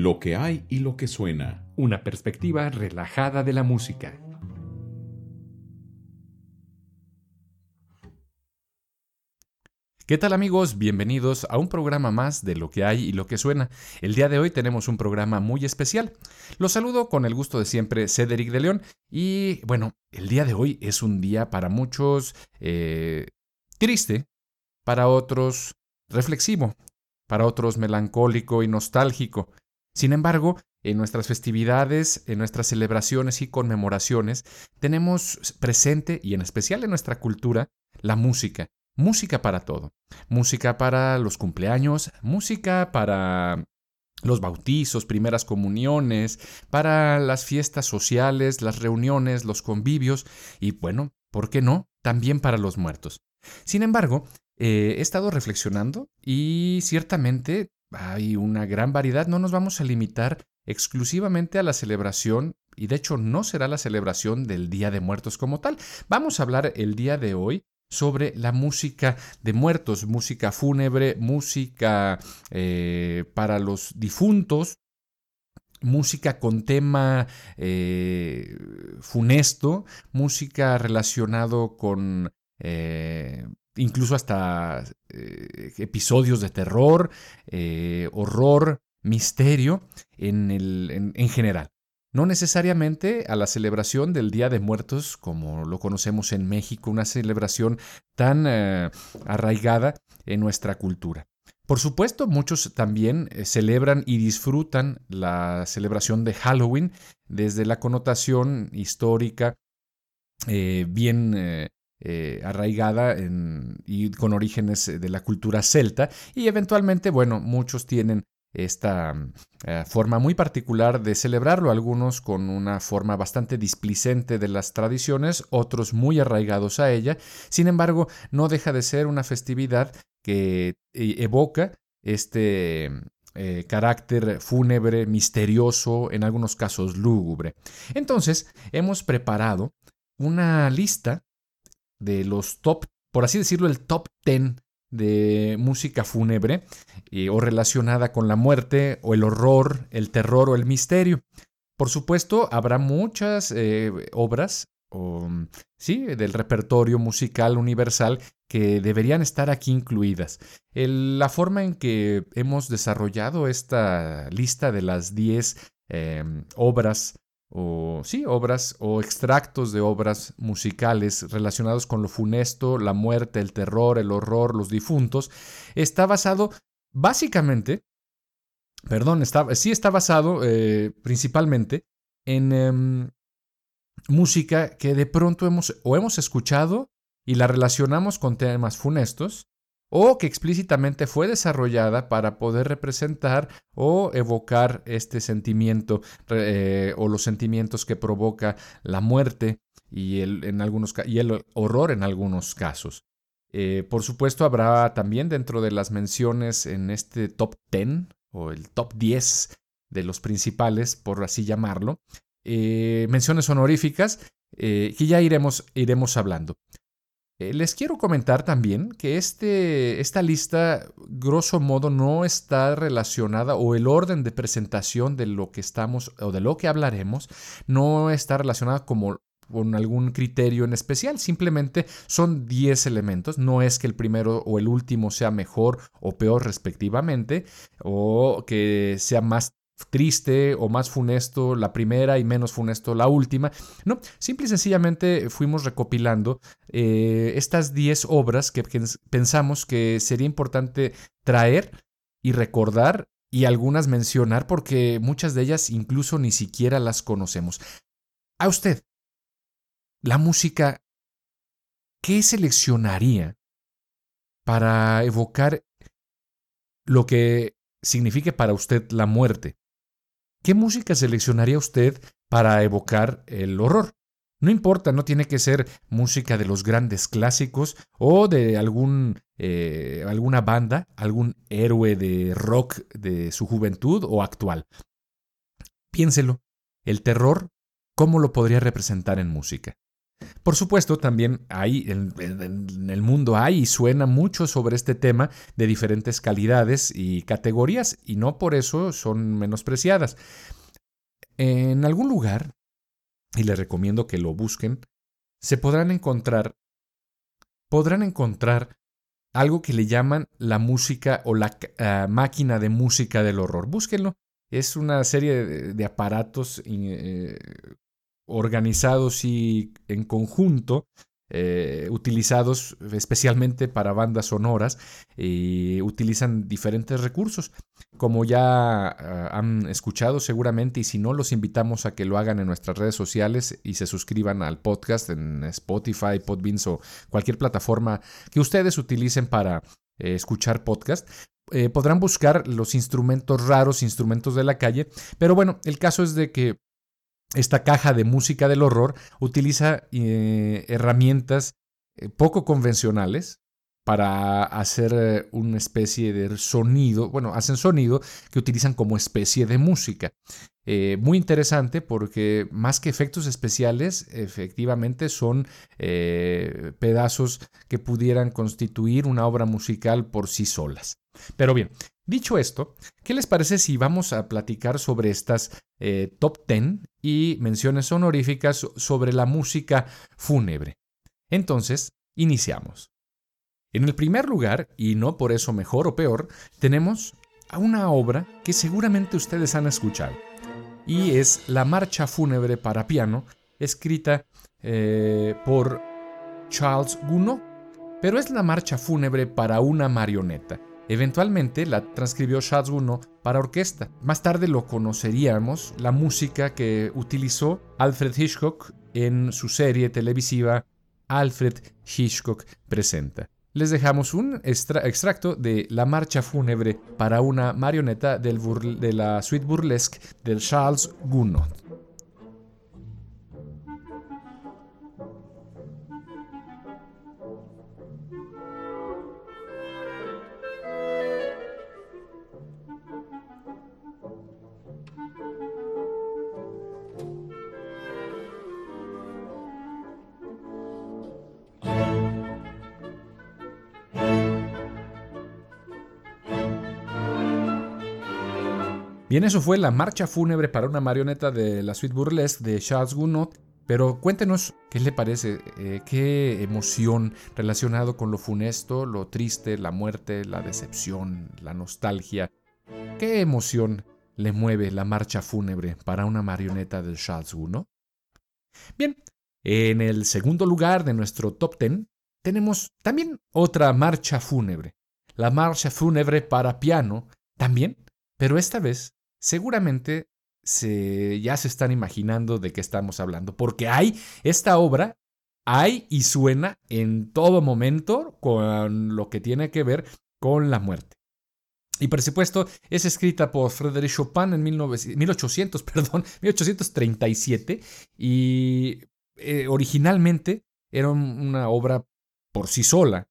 Lo que hay y lo que suena. Una perspectiva relajada de la música. ¿Qué tal amigos? Bienvenidos a un programa más de Lo que hay y lo que suena. El día de hoy tenemos un programa muy especial. Los saludo con el gusto de siempre, Cedric de León. Y bueno, el día de hoy es un día para muchos eh, triste, para otros reflexivo, para otros melancólico y nostálgico. Sin embargo, en nuestras festividades, en nuestras celebraciones y conmemoraciones, tenemos presente, y en especial en nuestra cultura, la música música para todo. Música para los cumpleaños, música para los bautizos, primeras comuniones, para las fiestas sociales, las reuniones, los convivios y bueno, ¿por qué no? También para los muertos. Sin embargo, eh, he estado reflexionando y ciertamente hay una gran variedad, no nos vamos a limitar exclusivamente a la celebración y de hecho no será la celebración del Día de Muertos como tal. Vamos a hablar el día de hoy sobre la música de muertos, música fúnebre, música eh, para los difuntos, música con tema eh, funesto, música relacionado con eh, incluso hasta episodios de terror, horror, misterio en, general. No necesariamente a la celebración del Día de Muertos, como lo conocemos en México, una celebración tan eh, arraigada en nuestra cultura. Por supuesto, muchos también eh, celebran y disfrutan la celebración de Halloween desde la connotación histórica eh, bien arraigada y con orígenes de la cultura celta y eventualmente, bueno, muchos tienen esta eh, forma muy particular de celebrarlo, algunos con una forma bastante displicente de las tradiciones, otros muy arraigados a ella. Sin embargo, no deja de ser una festividad que eh, evoca este eh, carácter fúnebre, misterioso, en algunos casos lúgubre. Entonces, hemos preparado una lista de los top, por así decirlo, el top 10 de música fúnebre eh, o relacionada con la muerte o el horror, el terror o el misterio. Por supuesto, habrá muchas eh, obras sí, del repertorio musical universal que deberían estar aquí incluidas. la forma en que hemos desarrollado esta lista de las 10 em, obras o sí, obras o extractos de obras musicales relacionados con lo funesto, la muerte, el terror, el horror, los difuntos, está basado básicamente, perdón, está, sí está basado eh, principalmente en em, música que de pronto hemos o hemos escuchado y la relacionamos con temas funestos, o que explícitamente fue desarrollada para poder representar o evocar este sentimiento eh, o los sentimientos que provoca la muerte y el, en algunos, y el horror en algunos casos. Eh, por supuesto, habrá también dentro de las menciones en este top 10 o el top 10 de los principales, por así llamarlo, eh, menciones honoríficas que ya iremos, iremos hablando. Eh, les quiero comentar también que este, esta lista, grosso modo, no está relacionada o el orden de presentación de lo que estamos o de lo que hablaremos no está relacionada como con algún criterio en especial, simplemente son 10 elementos, no es que el primero o el último sea mejor o peor respectivamente, o que sea más triste o más funesto la primera y menos funesto la última. No, simple y sencillamente fuimos recopilando eh, estas 10 obras que pensamos que sería importante traer y recordar y algunas mencionar porque muchas de ellas incluso ni siquiera las conocemos. A usted, la música, ¿qué seleccionaría para evocar lo que signifique para usted la muerte? ¿Qué música seleccionaría usted para evocar el horror? No importa, no tiene que ser música de los grandes clásicos o de algún, eh, alguna banda, algún héroe de rock de su juventud o actual. Piénselo, el terror, ¿cómo lo podría representar en música? Por supuesto, también hay, en, el mundo hay y suena mucho sobre este tema de diferentes calidades y categorías, y no por eso son menospreciadas. En algún lugar, y les recomiendo que lo busquen, se podrán encontrar, podrán encontrar algo que le llaman la música o la uh, máquina de música del horror. Búsquenlo. Es una serie de, de aparatos eh, organizados y en conjunto, eh, utilizados especialmente para bandas sonoras, y utilizan diferentes recursos. Como ya uh, han escuchado seguramente, y si no, los invitamos a que lo hagan en nuestras redes sociales y se suscriban al podcast en Spotify, Podbeans o cualquier plataforma que ustedes utilicen para eh, escuchar podcast. Eh, podrán buscar los instrumentos raros, instrumentos de la calle, pero bueno, el caso es de que esta caja de música del horror utiliza eh, herramientas eh, poco convencionales para hacer eh, una especie de sonido, bueno, hacen sonido que utilizan como especie de música. Muy interesante porque más que efectos especiales, efectivamente son pedazos que pudieran constituir una obra musical por sí solas. Pero bien, Dicho esto, ¿qué les parece si vamos a platicar sobre estas eh, top 10 y menciones honoríficas sobre la música fúnebre? Entonces, iniciamos. En el primer lugar, y no por eso mejor o peor, tenemos a una obra que seguramente ustedes han escuchado, y es la Marcha Fúnebre para Piano, escrita eh, por Charles Gounod, pero es la Marcha Fúnebre para una marioneta Eventualmente la transcribió Charles Gounod para orquesta. Más tarde lo conoceríamos, la música que utilizó Alfred Hitchcock en su serie televisiva Alfred Hitchcock Presenta. Les dejamos un extracto de La Marcha Fúnebre para una marioneta del de la suite burlesque de Charles Gounod. Bien, eso fue la marcha fúnebre para una marioneta de la suite burlesque de Charles Gounod. Pero cuéntenos qué le parece, eh, qué emoción relacionado con lo funesto, lo triste, la muerte, la decepción, la nostalgia. ¿Qué emoción le mueve la marcha fúnebre para una marioneta de Charles Gounod? Bien, en el segundo lugar de nuestro top 10 tenemos también otra marcha fúnebre, la marcha fúnebre para piano, también, pero esta vez seguramente se, ya se están imaginando de qué estamos hablando, porque hay esta obra, hay y suena en todo momento con lo que tiene que ver con la muerte. Y por supuesto, es escrita por Frédéric Chopin en 1800, perdón, 1837 y eh, originalmente era una obra por sí sola.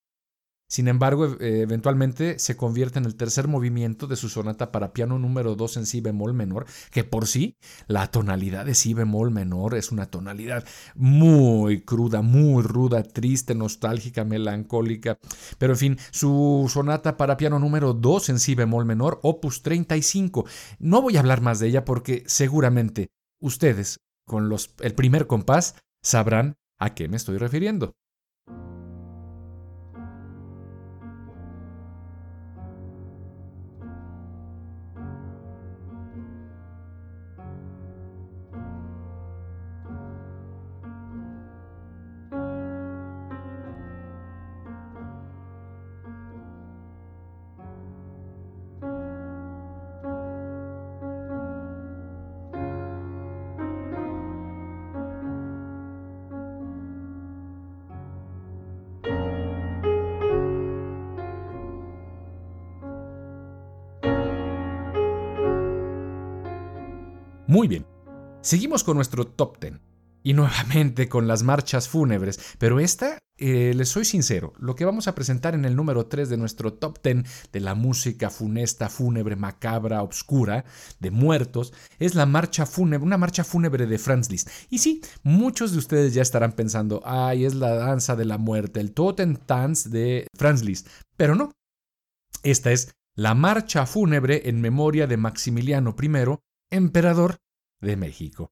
Sin embargo, e, eventualmente se convierte en el tercer movimiento de su sonata para piano número 2 en si bemol menor, que por sí la tonalidad de si bemol menor es una tonalidad muy cruda, muy ruda, triste, nostálgica, melancólica. Pero en fin, su sonata para piano número 2 en si bemol menor, opus 35. No voy a hablar más de ella porque seguramente ustedes, con los, el primer compás, sabrán a qué me estoy refiriendo. Seguimos con nuestro top 10 y nuevamente con las marchas fúnebres, pero esta eh, les soy sincero, lo que vamos a presentar en el número 3 de nuestro top 10 de la música funesta, fúnebre, macabra, obscura, de muertos, es la marcha fúnebre, una marcha fúnebre de Franz Liszt. Y sí, muchos de ustedes ya estarán pensando, ay, es la danza de la muerte, el Totentanz de Franz Liszt. Pero no. Esta es la marcha fúnebre en memoria de Maximiliano I, emperador de México.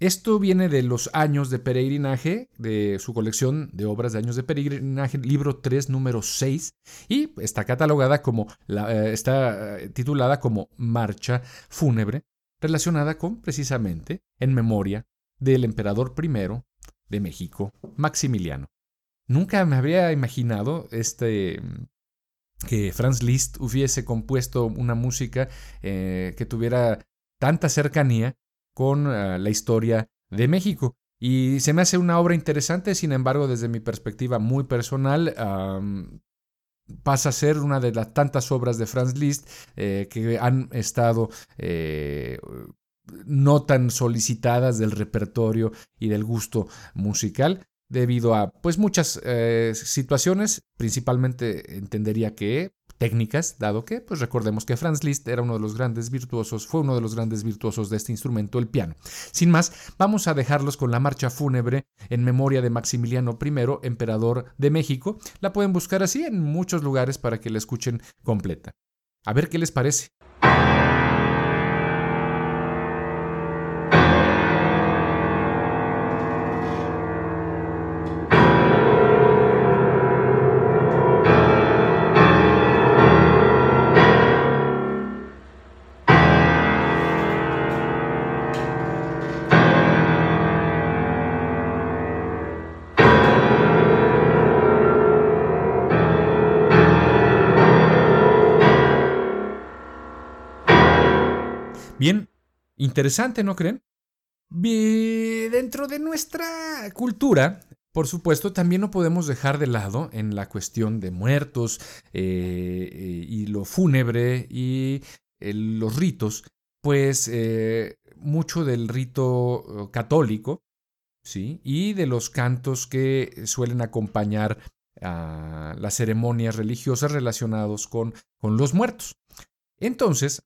Esto viene de los años de peregrinaje, de su colección de obras de años de peregrinaje, libro 3, número 6, y está catalogada como, eh, está eh, titulada como Marcha Fúnebre, relacionada con, precisamente, en memoria del emperador primero de México, Maximiliano. Nunca me había imaginado este que Franz Liszt hubiese compuesto una música eh, que tuviera tanta cercanía con ah, la historia de México. Y se me hace una obra interesante, sin embargo, desde mi perspectiva muy personal, pasa a ser una de las tantas obras de Franz Liszt eh, que han estado eh, no tan solicitadas del repertorio y del gusto musical debido a pues muchas eh, situaciones, principalmente entendería que técnicas, dado que, pues recordemos que Franz Liszt era uno de los grandes virtuosos, fue uno de los grandes virtuosos de este instrumento, el piano. Sin más, vamos a dejarlos con la marcha fúnebre en memoria de Maximiliano I, emperador de México. La pueden buscar así en muchos lugares para que la escuchen completa. A ver qué les parece. Interesante, ¿no creen? dentro de nuestra cultura, por supuesto, también no podemos dejar de lado en la cuestión de muertos eh, eh, y lo fúnebre y eh, los ritos, pues mucho del rito católico, ¿sí? Y de los cantos que suelen acompañar a las ceremonias religiosas relacionados con, con los muertos. Entonces,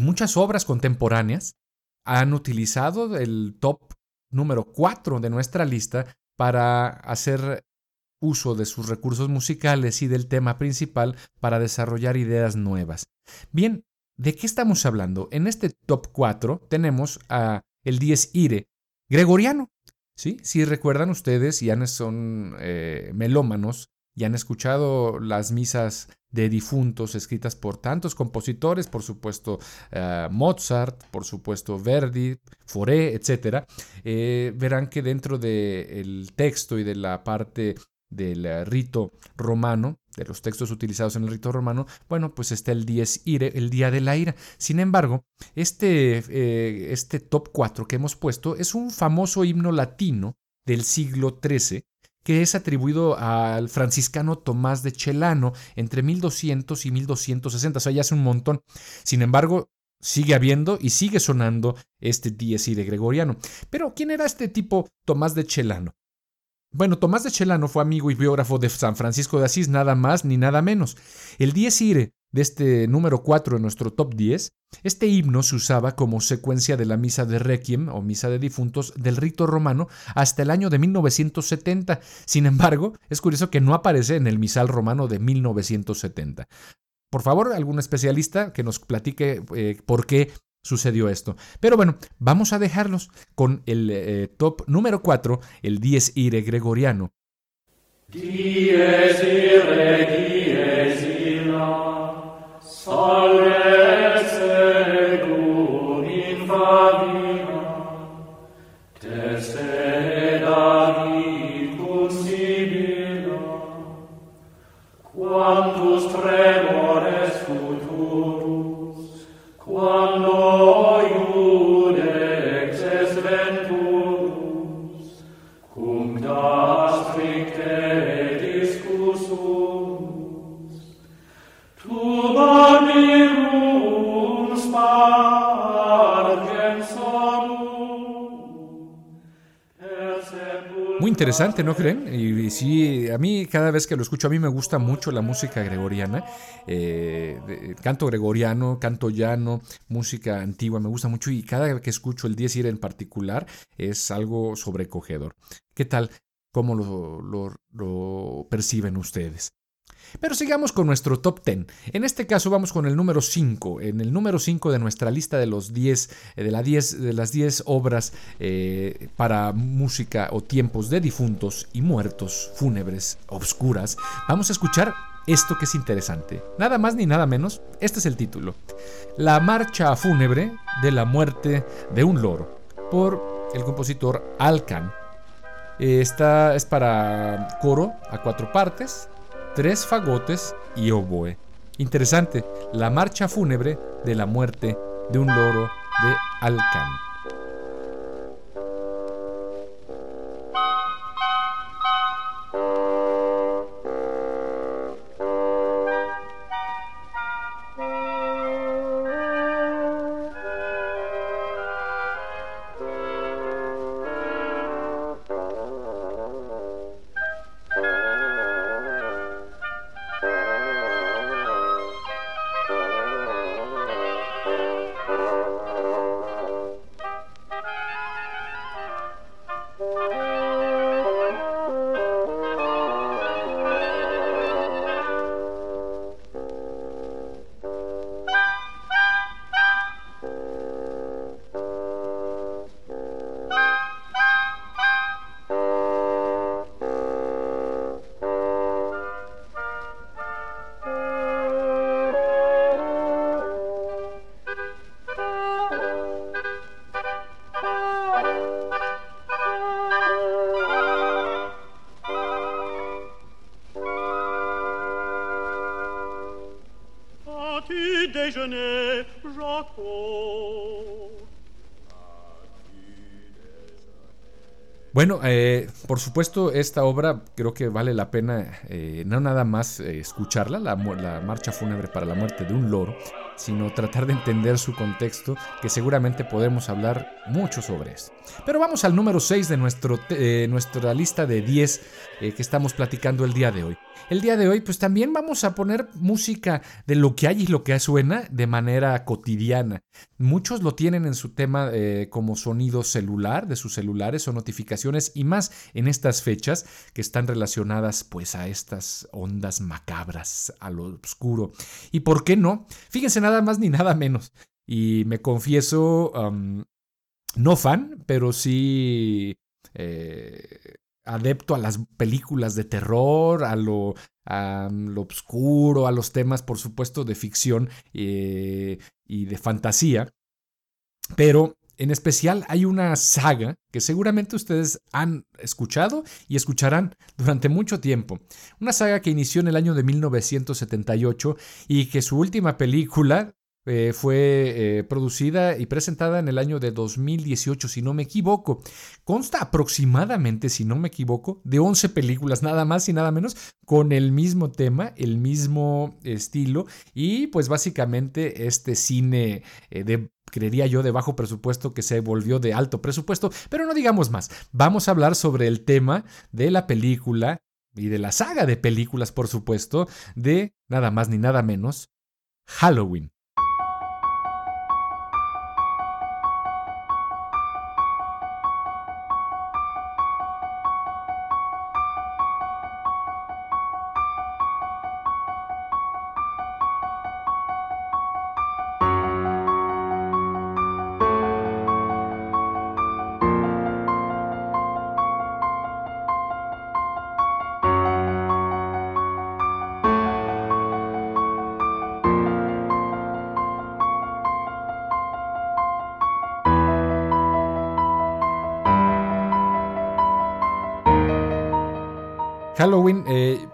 Muchas obras contemporáneas han utilizado el top número 4 de nuestra lista para hacer uso de sus recursos musicales y del tema principal para desarrollar ideas nuevas. Bien, ¿de qué estamos hablando? En este top 4 tenemos a el 10 Ire gregoriano. ¿Sí? Si recuerdan ustedes y son eh, melómanos y han escuchado las misas de difuntos escritas por tantos compositores, por supuesto eh, Mozart, por supuesto Verdi, Fauré, etc., eh, verán que dentro del texto y de la parte del eh, rito romano, de los textos utilizados en el rito romano, bueno, pues está el el día de la ira. Sin embargo, este, este top 4 que hemos puesto es un famoso himno latino del siglo XIII que es atribuido al franciscano Tomás de Chelano entre 1200 y 1260, o sea, ya hace un montón. Sin embargo, sigue habiendo y sigue sonando este Dies de gregoriano. Pero, ¿quién era este tipo Tomás de Chelano? Bueno, Tomás de Chelano fue amigo y biógrafo de San Francisco de Asís, nada más ni nada menos. El Dies Ire de este número 4 en nuestro top 10, este himno se usaba como secuencia de la misa de Requiem o misa de difuntos del rito romano hasta el año de 1970. Sin embargo, es curioso que no aparece en el misal romano de 1970. Por favor, algún especialista que nos platique eh, por qué sucedió esto. Pero bueno, vamos a dejarlos con el eh, top número 4, el 10 ire gregoriano. Dies interesante, ¿no creen? Y, sí, a mí cada vez que lo escucho, a mí me gusta mucho la música gregoriana, eh, canto gregoriano, canto llano, música antigua, me gusta mucho y cada vez que escucho el Dies Irae en particular es algo sobrecogedor. ¿Qué tal? ¿Cómo lo perciben ustedes? Pero sigamos con nuestro top 10. En este caso vamos con el número 5. En el número 5 de nuestra lista de los 10 eh, de, la 10, de las 10 obras eh, para música o tiempos de difuntos y muertos fúnebres obscuras, vamos a escuchar esto que es interesante. Nada más ni nada menos, este es el título. La marcha fúnebre de la muerte de un loro por el compositor Alcan. Esta es para coro a cuatro partes, tres fagotes y oboe. Interesante, la marcha fúnebre de la muerte de un loro de Bueno, eh, por supuesto, esta obra creo que vale la pena eh, no nada más eh, escucharla, la, marcha fúnebre para la muerte de un loro, sino tratar de entender su contexto, que seguramente podemos hablar mucho sobre eso. Pero vamos al número 6 de nuestro, nuestra lista de 10 que estamos platicando el día de hoy. El día de hoy, pues también vamos a poner música de lo que hay y lo que suena de manera cotidiana. Muchos lo tienen en su tema eh, como sonido celular, de sus celulares o notificaciones, y más en estas fechas que están relacionadas pues a estas ondas macabras, a lo oscuro. ¿Y por qué no? Fíjense nada más ni nada menos. Y me confieso, no fan, pero sí... Eh, adepto a las películas de terror, a lo, a lo oscuro, a los temas, por supuesto, de ficción eh, y de fantasía. Pero en especial hay una saga que seguramente ustedes han escuchado y escucharán durante mucho tiempo. Una saga que inició en el año de 1978 y que su última película eh, fue eh, producida y presentada en el año de 2018, si no me equivoco. Consta aproximadamente, si no me equivoco, de 11 películas, nada más y nada menos, con el mismo tema, el mismo estilo y pues básicamente este cine eh, de creería yo, de bajo presupuesto que se volvió de alto presupuesto, pero no digamos más. Vamos a hablar sobre el tema de la película y de la saga de películas, por supuesto, de nada más ni nada menos, Halloween. Halloween,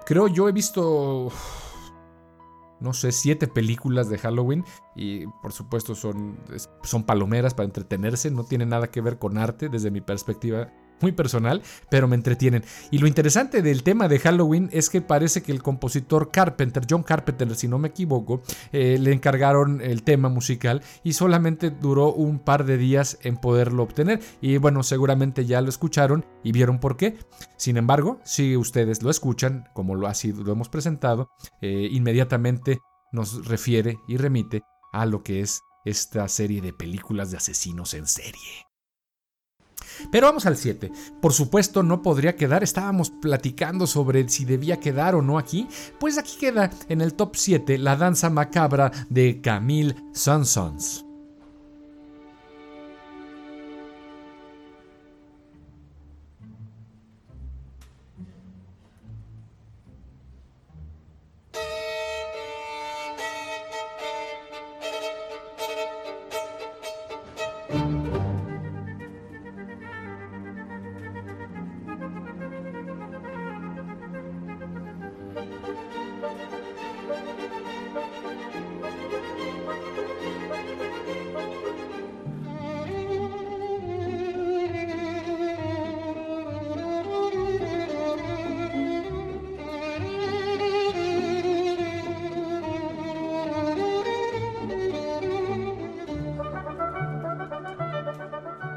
creo yo he visto, no sé, siete películas de Halloween y por supuesto son, son palomeras para entretenerse, no tiene nada que ver con arte desde mi perspectiva muy personal, pero me entretienen. Y lo interesante del tema de Halloween es que parece que el compositor Carpenter, John Carpenter, si no me equivoco, eh, le encargaron el tema musical y solamente duró un par de días en poderlo obtener. Y bueno, seguramente ya lo escucharon y vieron por qué. Sin embargo, si ustedes lo escuchan, como lo, ha sido, lo hemos presentado, eh, inmediatamente nos refiere y remite a lo que es esta serie de películas de asesinos en serie. Pero vamos al 7. Por supuesto no podría quedar, estábamos platicando sobre si debía quedar o no aquí. Pues aquí queda en el top 7 la danza macabra de Camille Sansons.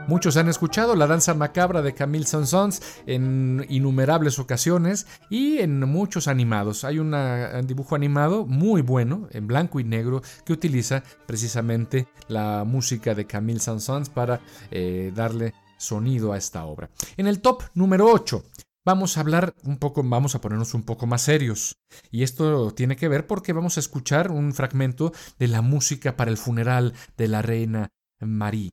Muchos han escuchado la danza macabra de Camille Sansons en innumerables ocasiones y en muchos animados. Hay un dibujo animado muy bueno, en blanco y negro, que utiliza precisamente la música de Camille Sansons para eh, darle sonido a esta obra. En el top número 8 vamos a hablar un poco, vamos a ponernos un poco más serios. Y esto tiene que ver porque vamos a escuchar un fragmento de la música para el funeral de la reina Marie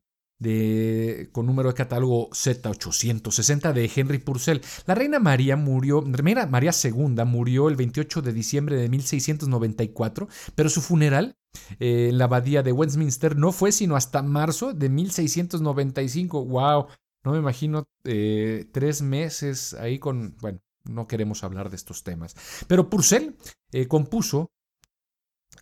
con número de catálogo Z860 de Henry Purcell. La reina María murió, María II murió el 28 de diciembre de 1694, pero su funeral eh, en la abadía de Westminster no fue sino hasta marzo de 1695. ¡Wow! No me imagino eh, tres meses ahí con... Bueno, no queremos hablar de estos temas. Pero Purcell eh, compuso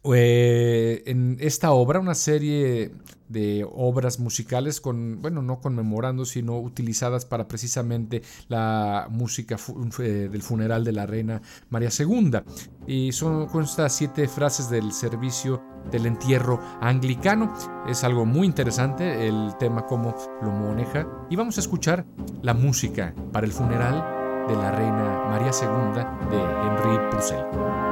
eh, en esta obra, una serie de obras musicales con, bueno, no conmemorando, sino utilizadas para precisamente la música del funeral de la reina María II. Y son estas siete frases del servicio del entierro anglicano. Es algo muy interesante el tema, cómo lo maneja. Y vamos a escuchar la música para el funeral de la reina María II de Henry Purcell.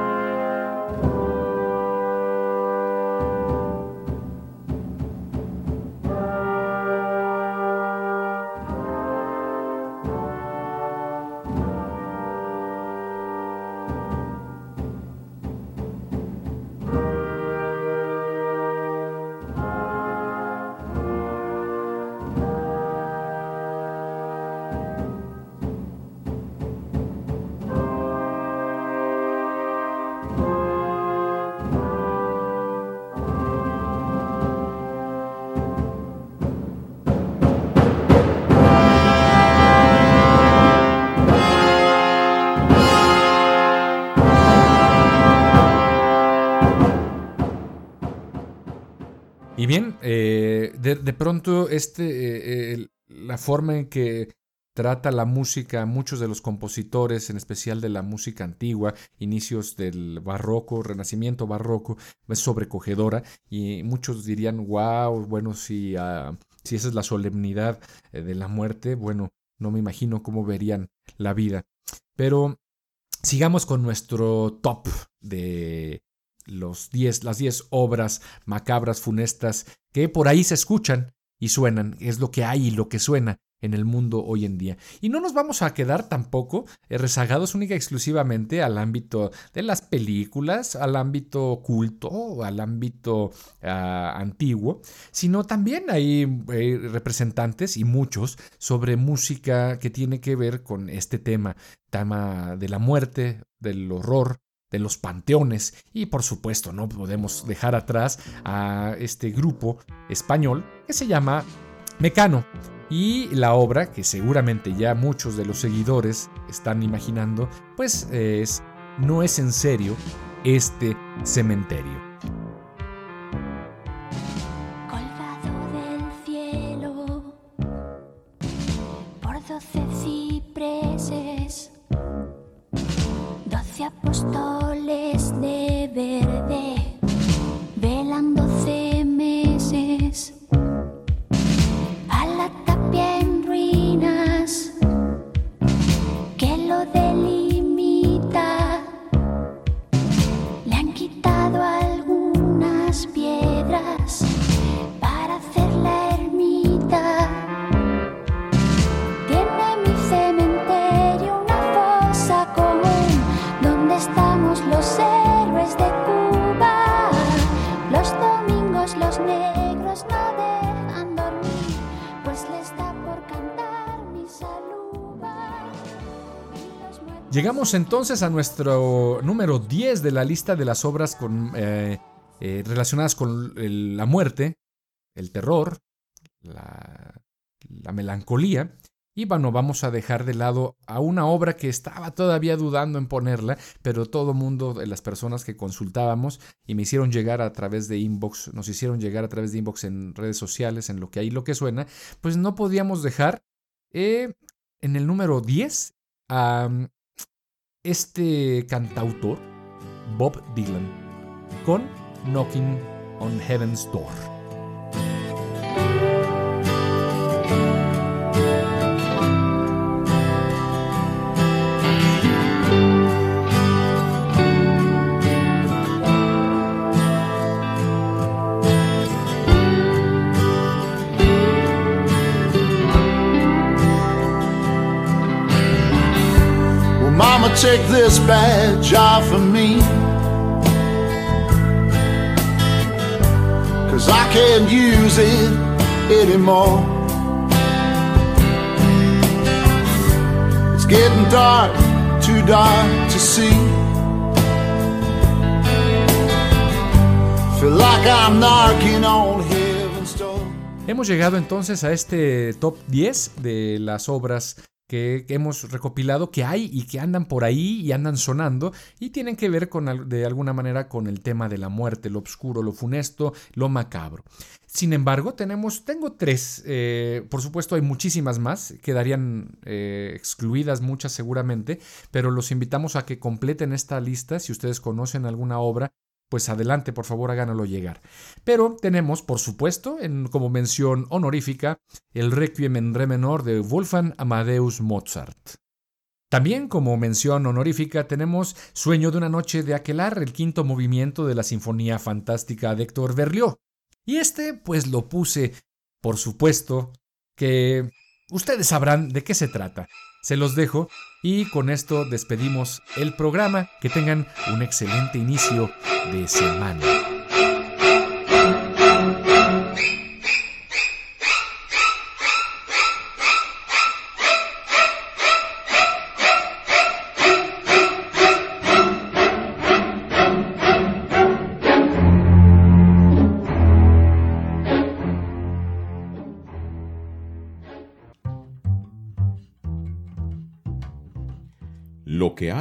Eh, de, pronto este, eh, eh, la forma en que trata la música, muchos de los compositores, en especial de la música antigua, inicios del barroco, renacimiento barroco, es sobrecogedora y muchos dirían, wow, bueno, si, ah, si esa es la solemnidad de la muerte, bueno, no me imagino cómo verían la vida. Pero sigamos con nuestro top de los las 10 obras macabras, funestas, que por ahí se escuchan y suenan, es lo que hay y lo que suena en el mundo hoy en día. Y no nos vamos a quedar tampoco eh, rezagados única y exclusivamente al ámbito de las películas, al ámbito culto, al ámbito ah, antiguo, sino también hay eh, representantes y muchos sobre música que tiene que ver con este tema, tema de la muerte, del horror, de los panteones. Y por supuesto no podemos dejar atrás a este grupo español que se llama Mecano. Y la obra que seguramente ya muchos de los seguidores están imaginando pues eh, es no es en serio este cementerio. Apóstol. Entonces a nuestro número 10 de la lista de las obras con, eh, eh, relacionadas con la muerte, el terror, la, la melancolía. Y bueno, vamos a dejar de lado a una obra que estaba todavía dudando en ponerla, pero todo mundo, las personas que consultábamos y me hicieron llegar a través de inbox, nos hicieron llegar a través de inbox en redes sociales, en lo que hay lo que suena, pues no podíamos dejar eh, en el número 10 a este cantautor, Bob Dylan, con Knocking on Heaven's Door. Take this badge off of me. Cause I can't use it anymore. It's getting dark, too dark to see. Feel like I'm knocking on heaven's door. Hemos llegado entonces a este top 10 de las obras que, hemos recopilado que hay y que andan por ahí y andan sonando y tienen que ver con, de alguna manera con el tema de la muerte, lo oscuro, lo funesto, lo macabro. Sin embargo, tenemos, tengo tres, eh, por supuesto hay muchísimas más, quedarían eh, excluidas muchas seguramente, pero los invitamos a que completen esta lista si ustedes conocen alguna obra pues adelante, por favor, háganlo llegar. Pero tenemos, por supuesto, en, como mención honorífica, el Requiem en Re menor de Wolfgang Amadeus Mozart. También como mención honorífica tenemos Sueño de una noche de Aquelar, el quinto movimiento de la Sinfonía Fantástica de Héctor Berlioz. Y este, pues lo puse, por supuesto, que ustedes sabrán de qué se trata. Se los dejo y con esto despedimos el programa. Que tengan un excelente inicio de semana.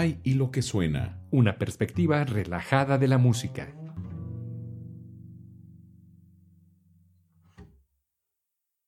Y lo que suena. Una perspectiva relajada de la música.